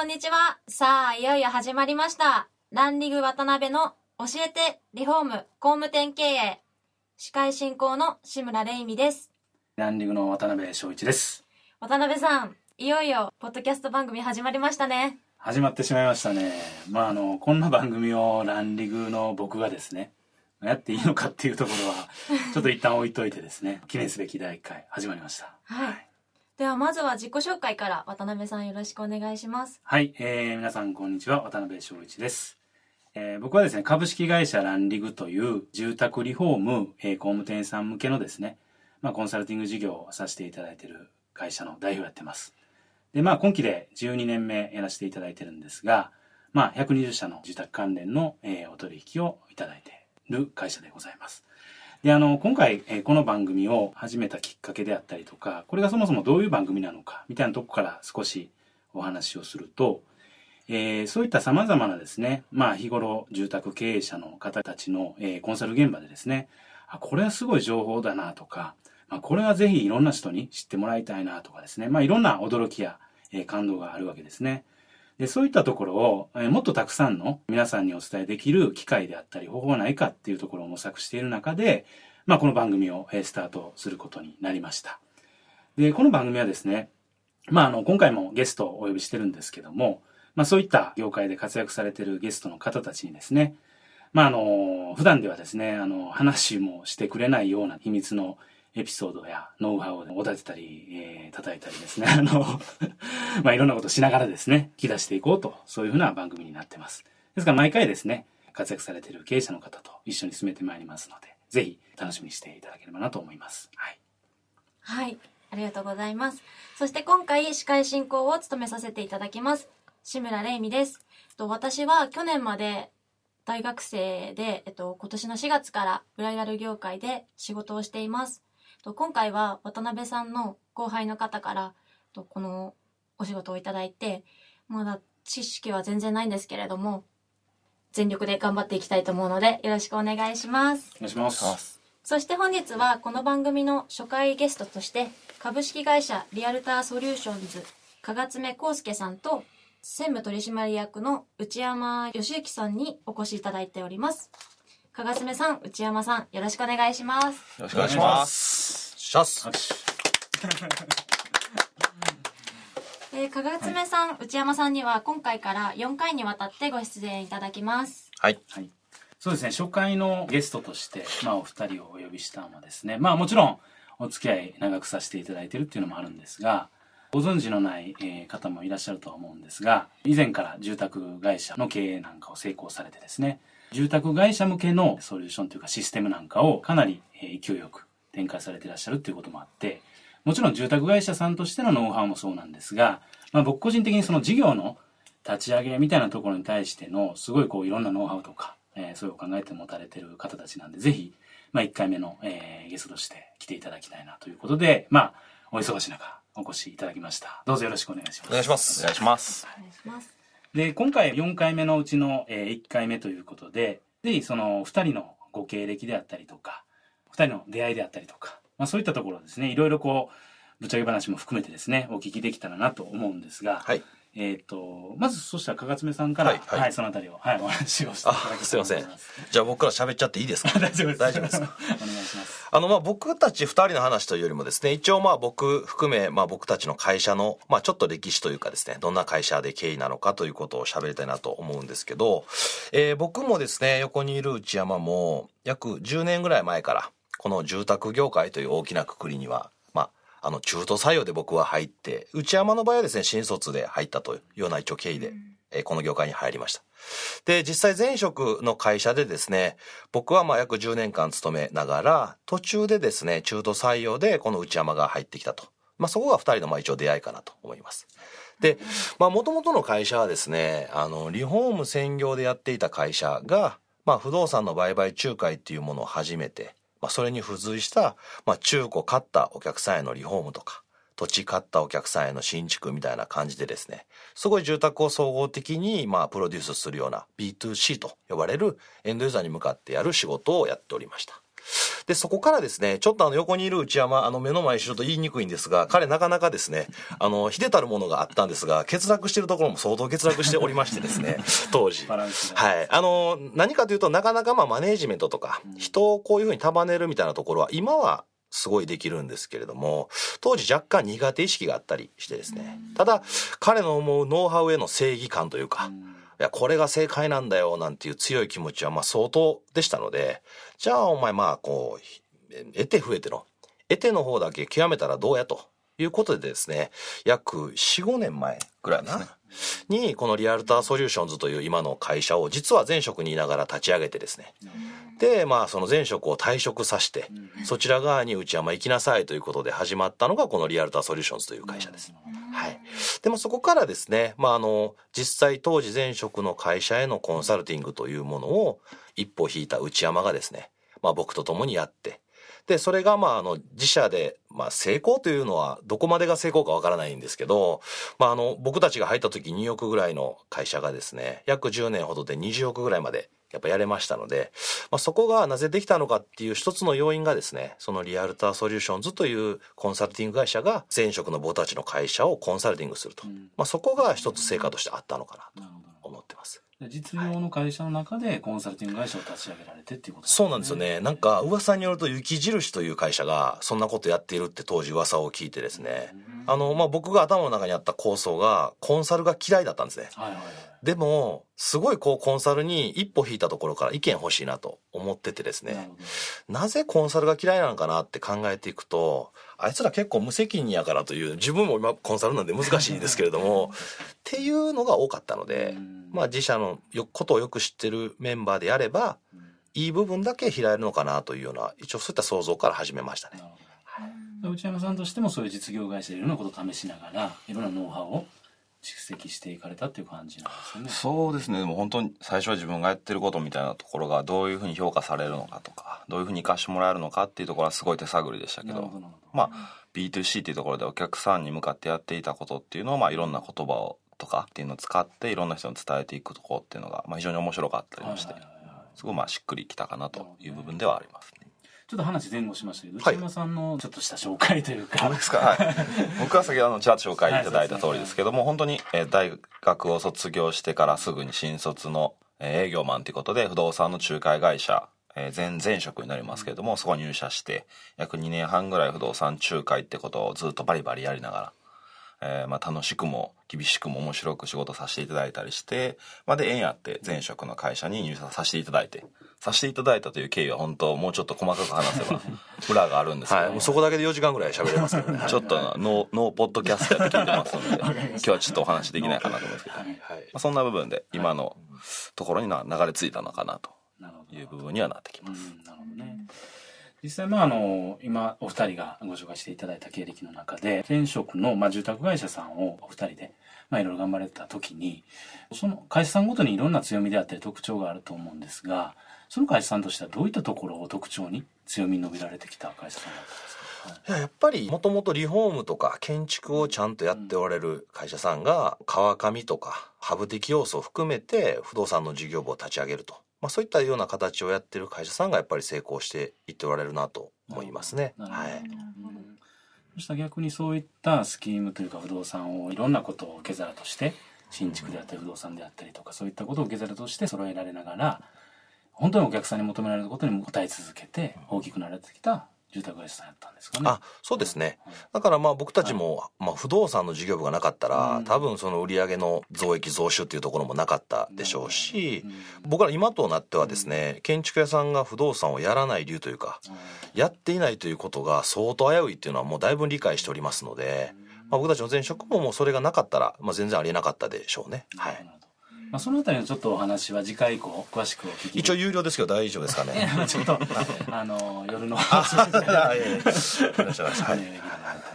こんにちはさあいよいよ始まりましたランリグ渡辺の教えてリフォーム工務店経営司会進行の志村玲美ですランリングの渡辺翔一です。渡辺さんいよいよポッドキャスト番組始まりましたね始まってしまいましたね。まあ、あの、こんな番組をランリグの僕がですね、やっていいのかっていうところは、ちょっと一旦置いといてですね、記念すべき第1回始まりました。はいではまずは自己紹介から渡辺さんよろしくお願いしますはい、えー、皆さんこんにちは、渡辺翔一です。えー僕はですね、株式会社ランリグという住宅リフォーム、えー工務店さん向けのですね、まあ、コンサルティング事業をさせていただいている会社の代表をやってます。で、まあ、今期で12年目やらせていただいてるんですが、まあ、120社の住宅関連の、えーお取引をいただいている会社でございます。で、あの、今回、えこの番組を始めたきっかけであったりとか、これがそもそもどういう番組なのか、みたいなとこから少しお話をすると、えーそういった様々なですね、まあ日頃住宅経営者の方たちの、えーコンサル現場でですね、あ、これはすごい情報だなとか、まあこれはぜひいろんな人に知ってもらいたいなとかですね、まあいろんな驚きや、えー感動があるわけですね。で、そういったところを、えもっとたくさんの皆さんにお伝えできる機会であったり方法はないかっていうところを模索している中で、まあこの番組を、えースタートすることになりました。で、この番組はですね、まあ、あの、今回もゲストをお呼びしてるんですけども、まあ、そういった業界で活躍されてるゲストの方たちにですね、まあ、あの、普段ではですね、あの、話もしてくれないような秘密のエピソードやノウハウをおだてたり、えー叩いたりですね、あの、まあ、いろんなことをしながらですね、引き出していこうと、そういうふうな番組になってます。ですから、毎回ですね、活躍されている経営者の方と一緒に進めてまいりますので、ぜひ楽しみにしていただければなと思います。はい。はいありがとうございますそして今回司会進行を務めさせていただきます志村玲美ですと私は去年まで大学生で、えっと、今年の4月からブライダル業界で仕事をしています今回は渡辺さんの後輩の方からとこのお仕事をいただいてまだ知識は全然ないんですけれども全力で頑張っていきたいと思うのでよろしくお願いしますお願いします。そして本日はこの番組の初回ゲストとして株式会社リアルターソリューションズ加賀爪康介さんと専務取締役の内山義之さんにお越しいただいております加賀爪さん内山さんよろしくお願いしますよろしくお願いします。シャス。えー加賀爪さん、内山さんには今回から4回にわたってご出演いただきますはい。はい。そうですね、初回のゲストとして、まあ、お二人をお呼びしたのはですね、まあ、もちろん、お付き合い長くさせていただいているっていうのもあるんですが、ご存知のない、えー方もいらっしゃるとは思うんですが、以前から住宅会社の経営なんかを成功されてですね、住宅会社向けのソリューションというかシステムなんかをかなり、えー勢いよく展開されていらっしゃるっていうこともあって、もちろん住宅会社さんとしてのノウハウもそうなんですが、まあ、僕個人的にその事業の立ち上げみたいなところに対してのすごいこういろんなノウハウとか、えーそういうお考えて持たれてる方たちなんでぜひ、まあ、1回目の、えーゲストとして来ていただきたいなということでまあお忙しい中お越しいただきましたどうぞよろしくお願いしますお願いします。お願いします。で今回4回目のうちの、え1回目ということでぜひその2人のご経歴であったりとか2人の出会いであったりとか、まあ、そういったところをですねいろいろこうぶっちゃけ話も含めてですねお聞きできたらなと思うんですが、はい。えっ、と、まずそしたら、かがつめさんから、ははいい、はいそのあたりを、はい、お話をしていただきたいあ、すいませんと思ます。じゃあ僕から喋っちゃっていいですか？大丈夫です。大丈夫ですか？お願いします。あの、まあ、僕たち二人の話というよりもですね、一応まあ僕含め、まあ僕たちの会社の、まあちょっと歴史というかですね、どんな会社で経緯なのかということを喋りたいなと思うんですけど、えー僕もですね、横にいる内山も、約10年ぐらい前から、この住宅業界という大きなくくりには、まあ、あの、中途採用で僕は入って、内山の場合はですね、新卒で入ったというような一応経緯で、えこの業界に入りました。で、実際前職の会社でですね、僕はまあ約10年間勤めながら、途中でですね、中途採用でこの内山が入ってきたと。まあ、そこが2人のまあ一応出会いかなと思います。で、まあ、もともとの会社はですね、あの、リフォーム専業でやっていた会社が、まあ、不動産の売買仲介っていうものを始めて、まあ、それに付随した、まあ、中古買ったお客さんへのリフォームとか、土地買ったお客さんへの新築みたいな感じでですね、すごい住宅を総合的に、まあ、プロデュースするような B2C と呼ばれるエンドユーザーに向かってやる仕事をやっておりました。で、そこからですね、ちょっとあの横にいる内山、あの目の前にちょっと言いにくいんですが、彼なかなかですね、あの、秀たるものがあったんですが、欠落してるところも相当欠落しておりましてですね、当時。はい。あの、何かというと、なかなかまあマネージメントとか、人をこういうふうに束ねるみたいなところは、今はすごいできるんですけれども、当時若干苦手意識があったりしてですね。ただ、彼の思うノウハウへの正義感というか、いや、これが正解なんだよ、なんていう強い気持ちは、まあ相当でしたので、じゃあお前まあ、こう、得て増えての、得ての方だけ極めたらどうやということでですね、約4、5年前ぐらいな、ね、に、このリアルターソリューションズという今の会社を実は前職にいながら立ち上げてですね、で、まあその前職を退職させて、そちら側に内山行きなさいということで始まったのがこのリアルターソリューションズという会社です。はい。でもそこからですね、まあ、あの、実際当時前職の会社へのコンサルティングというものを一歩引いた内山がですね、まあ、僕と共にやって、で、それがまあ、あの、自社で、まあ、成功というのは、どこまでが成功かわからないんですけど、まあ、あの、僕たちが入った時2億ぐらいの会社がですね、約10年ほどで20億ぐらいまでやっぱやれましたので、まあ、そこがなぜできたのかっていう一つの要因がですね、そのリアルターソリューションズというコンサルティング会社が前職の僕たちの会社をコンサルティングすると。まあ、そこが一つ成果としてあったのかなと。実業の会社の中でコンサルティング会社を立ち上げられてっていうことですね。そうなんですよね。なんか噂によると雪印という会社がそんなことやっているって当時噂を聞いてですね。あの、まあ、僕が頭の中にあった構想がコンサルが嫌いだったんですね。はいはいはい、でも、すごいこうコンサルに一歩引いたところから意見欲しいなと思っててですね。なぜコンサルが嫌いなのかなって考えていくと、あいつら結構無責任やからという、自分も今コンサルなんで難しいですけれども、っていうのが多かったので、まあ自社のことをよく知ってるメンバーであれば、いい部分だけ開えるのかなというような、一応そういった想像から始めましたね。内山さんとしてもそういう実業会社でいろんなことを試しながら、いろんなノウハウを蓄積していかれたっていう感じなんですよね。そうですね。でも本当に最初は自分がやってることみたいなところがどういうふうに評価されるのかとか、どういうふうに活かしてもらえるのかっていうところはすごい手探りでしたけど、どまあ B2C っていうところでお客さんに向かってやっていたことっていうのを、まあいろんな言葉をとかっていうのを使っていろんな人に伝えていくところっていうのが、まあ非常に面白かったりもして、すごいまあしっくりきたかなという部分ではありますね。ちょっと話前後しましたけど、内山さんのちょっとした紹介というか。ですか。はい。僕は先ほどのチャート紹介いただいた通りですけども、本当に、え大学を卒業してからすぐに新卒の、え営業マンということで、不動産の仲介会社、え前前職になりますけれども、そこに入社して、約2年半ぐらい不動産仲介ってことをずっとバリバリやりながら、えー、まあ楽しくも厳しくも面白く仕事させていただいたりして、まあで縁あって前職の会社に入社させていただいて、させていただいたという経緯は本当もうちょっと細かく話せば 裏があるんですけど、はい、そこだけで4時間ぐらい喋れますけどね。ちょっとノーノーポッドキャストやって聞いてますので今日はちょっとお話できないかなと思うんですけど、はい。まあ、そんな部分で今のところにな流れ着いたのかなという部分にはなってきます。なるほどね実際、まあ、あの、今、お二人がご紹介していただいた経歴の中で、前職の、まあ、住宅会社さんをお二人で、まあ、いろいろ頑張れた時に、その会社さんごとにいろんな強みであったり特徴があると思うんですが、その会社さんとしてはどういったところを特徴に強みに伸びられてきた会社さんだったんですか？いややっぱりもともとリフォームとか建築をちゃんとやっておられる会社さんが川上とかハブ的要素を含めて不動産の事業部を立ち上げると、まあ、そういったような形をやってる会社さんがやっぱり成功していっておられるなと思いますね。はい、そしたら逆にそういったスキームというか不動産をいろんなことを受け皿として新築であったり不動産であったりとかそういったことを受け皿として揃えられながら本当にお客さんに求められることに応え続けて大きくなられてきた住宅会社さんやったんですかね。あ、そうですね。だからまあ僕たちも、はい、まあ不動産の事業部がなかったら、うん、多分その売上の増益増収っていうところもなかったでしょうし、うん、僕ら今となってはですね、うん、建築屋さんが不動産をやらない理由というか、やっていないということが相当危ういっていうのはもうだいぶ理解しておりますので、まあ僕たちの前職ももうそれがなかったら、まあ全然ありえなかったでしょうね。はい。まあ、そのあたりのちょっとお話は次回以降詳しくお聞き一応有料ですけど大丈夫ですかね。ちょっとあの夜の。あいやいやいらっしゃいませはい。はい。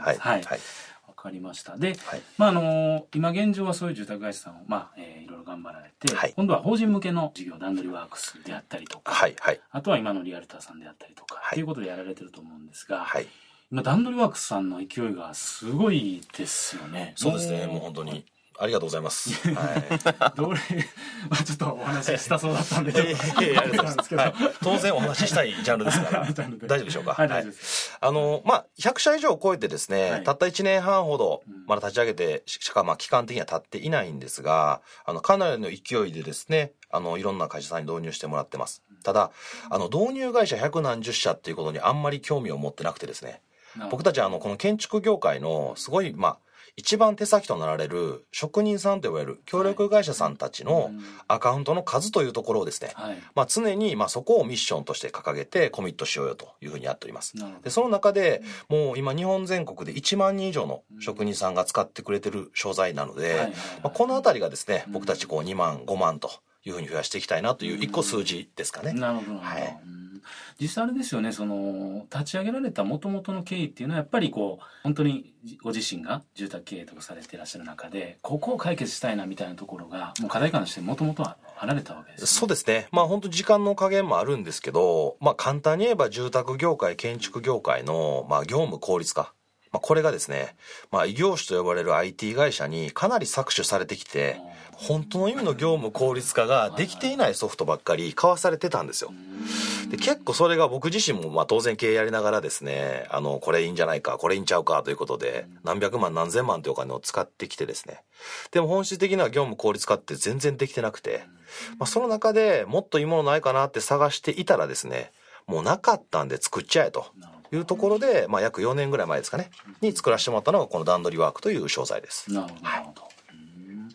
はい。はい。はい。わかりました。で、はい。まああの今現状はそういう住宅会社さんをまあ、えーいろいろ頑張られて、はい。今度は法人向けの事業段取りワークスであったりとか、はい。はい。あとは今のリアルターさんであったりとか、はい。っていうことでやられてると思うんですが、はい。今段取りワークスさんの勢いがすごいですよね。そうですね。もう本当にありがとうございます。はい。どれ、まあちょっとお話ししたそうだったんで、いやいやいやありがとうございますなんはい。当然お話ししたいジャンルですから。大丈夫で。しょうかはい、大丈夫です。あの、まあ、100社以上超えてですね、はい。たった1年半ほどうん、まだ立ち上げて、ししか、まあ、期間的には経っていないんですが、あの、かなりの勢いでですね、あの、いろんな会社さんに導入してもらってます。ただ、あの、導入会社百何十社っていうことにあんまり興味を持ってなくてですね、僕たちはあの、この建築業界のすごい、まあ、一番手先となられる職人さんと呼ばれる協力会社さんたちのうん。アカウントの数というところをですね、はい。まあ、常にまあそこをミッションとして掲げてコミットしようよというふうにやっております。でその中でもう今日本全国で1万人以上の職人さんが使ってくれてる商材なので、はいはいはい。まあ、この辺りがですねうん僕たちこう2万5万というふうに増やしていきたいなという一個数字ですかね。なるほど。はい。うん実際あれですよねその立ち上げられたもともとの経緯っていうのはやっぱりこう本当にご自身が住宅経営とかされていらっしゃる中でここを解決したいなみたいなところがもう課題感としてもともとは離れたわけです、ね、そうですね。まあ本当時間の加減もあるんですけど、まあ簡単に言えば住宅業界、建築業界の、まあ業務効率化。まあこれがですね、まあ異業種と呼ばれる IT 会社にかなり搾取されてきて、本当の意味の業務効率化ができていないソフトばっかり買わされてたんですよ。で結構それが僕自身もまあ当然経営やりながらですね、あの、これいいんじゃないか、これいいんちゃうかということで、何百万何千万というお金を使ってきてですね。でも本質的には業務効率化って全然できてなくて、まあその中でもっといいものないかなって探していたらですね、もうなかったんで作っちゃえとなるほいうところで、まあ約4年ぐらい前ですかね、に作らせてもらったのがこの段取りワークという商材です。どなるほどなるほど、うん。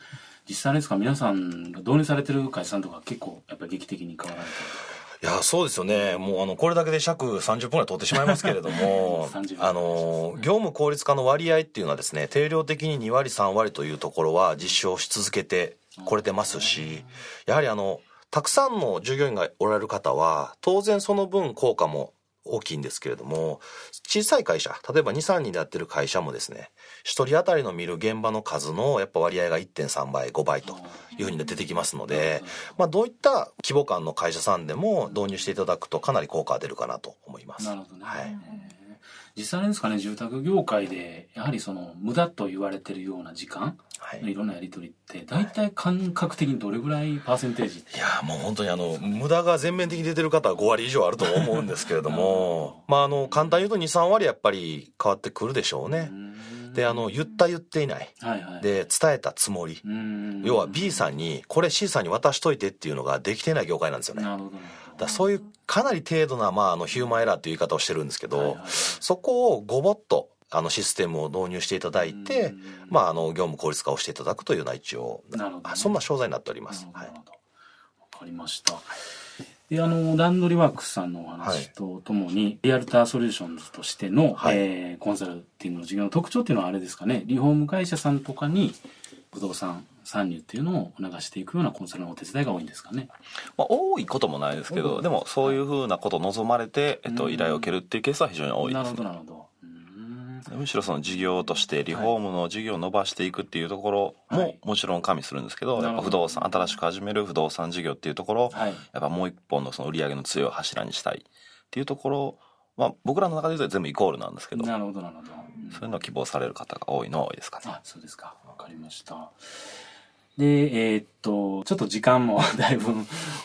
実際ですか？皆さんが導入されてる会社さんとか結構やっぱり劇的に変わられてるいや、そうですよね。もうあの、これだけで尺30分ぐらい取ってしまいますけれども30、分あの、業務効率化の割合っていうのはですね、定量的に2割3割というところは実証し続けてこれてますし、やはりあの、たくさんの従業員がおられる方は、当然その分効果も大きいんですけれども、小さい会社、例えば2、3人でやってる会社もですね、一人当たりの見る現場の数のやっぱ割合が1.3倍、5倍というふうに出てきますので、まあどういった規模感の会社さんでも導入していただくとかなり効果が出るかなと思います。なるほどね、はいえー実際ですかね住宅業界でやはりその無駄と言われてるような時間はい。いろんなやり取りって大体感覚的にどれぐらいパーセンテージいやもう本当にあの無駄が全面的に出てる方は5割以上あると思うんですけれども まああの簡単に言うと23割やっぱり変わってくるでしょうね。であの言った言っていない。はいはい。で伝えたつもり。うん。要は B さんにこれ C さんに渡しといてっていうのができていない業界なんですよね。なるほどなるほどらそういうかなり程度な、まあ、あのヒューマンエラーという言い方をしてるんですけど、はいはい。はいそこをごぼっとあのシステムを導入していただいてうん、まあ、あの業務効率化をしていただくというような一応なるほどね。あそんな商材になっております。はい。わかりました。であの段取りワークスさんのお話とともに、リアルターソリューションズとしての、はい。えーコンサルティングの事業の特徴っていうのはあれですかね。リフォーム会社さんとかに不動産参入っていうのを促していくようなコンサルのお手伝いが多いんですかね。まあ、多いこともないですけど、でもそういうふうなことを望まれて、えっと、依頼を受けるっていうケースは非常に多いなるほです。ね。どなるほどうーんむしろその事業としてリフォームの事業を伸ばしていくっていうところはい。ももちろん加味するんですけど、なるほど。やっぱ不動産新しく始める不動産事業っていうところやっぱもう一本のその売り上げの強い柱にしたいっていうところまあ僕らの中で言うと全部イコールなんですけどなるほどなるほど。うん。そういうのを希望される方が多いのは多いですかね。あそうですか。わかりましたでえーっとちょっと時間も だいぶ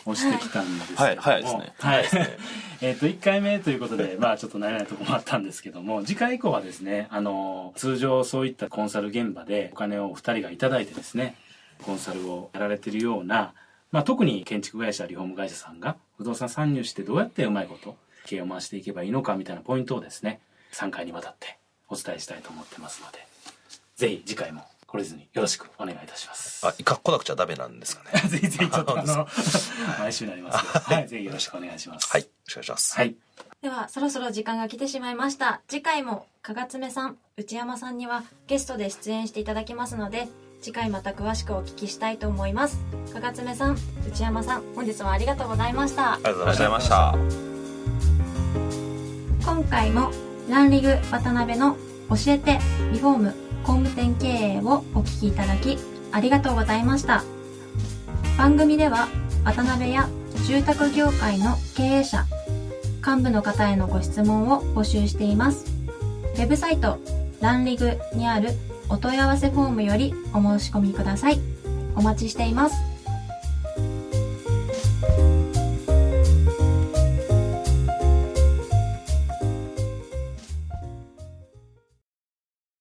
押してきたんですけども。はい早いですね。はい。えーっと1回目ということで まあちょっと慣れないところもあったんですけども次回以降はですねあの通常そういったコンサル現場でお金をお二人がいただいてですねコンサルをやられてるようなまあ、特に建築会社リフォーム会社さんが不動産参入してどうやってうまいこと経営を回していけばいいのかみたいなポイントをですね3回にわたってお伝えしたいと思ってますのでぜひ次回も懲りずによろしくお願いいたします。あ、か来なくちゃダメなんですかね。ぜひぜひちょっとあの 毎週になりますけど、はい、ぜひよろしくお願いします。はい。よろしくお願いします。はい。ではそろそろ時間が来てしまいました次回も加賀爪さん内山さんにはゲストで出演していただきますので次回また詳しくお聞きしたいと思いますかがつめさん内山さん本日はありがとうございましたありがとうありがとうございました今回もランリグ渡辺の教えてリフォーム工務店経営をお聞きいただきありがとうございました。番組では渡辺や住宅業界の経営者幹部の方へのご質問を募集しています。ウェブサイトランリグにあるお問い合わせフォームよりお申し込みください。お待ちしています。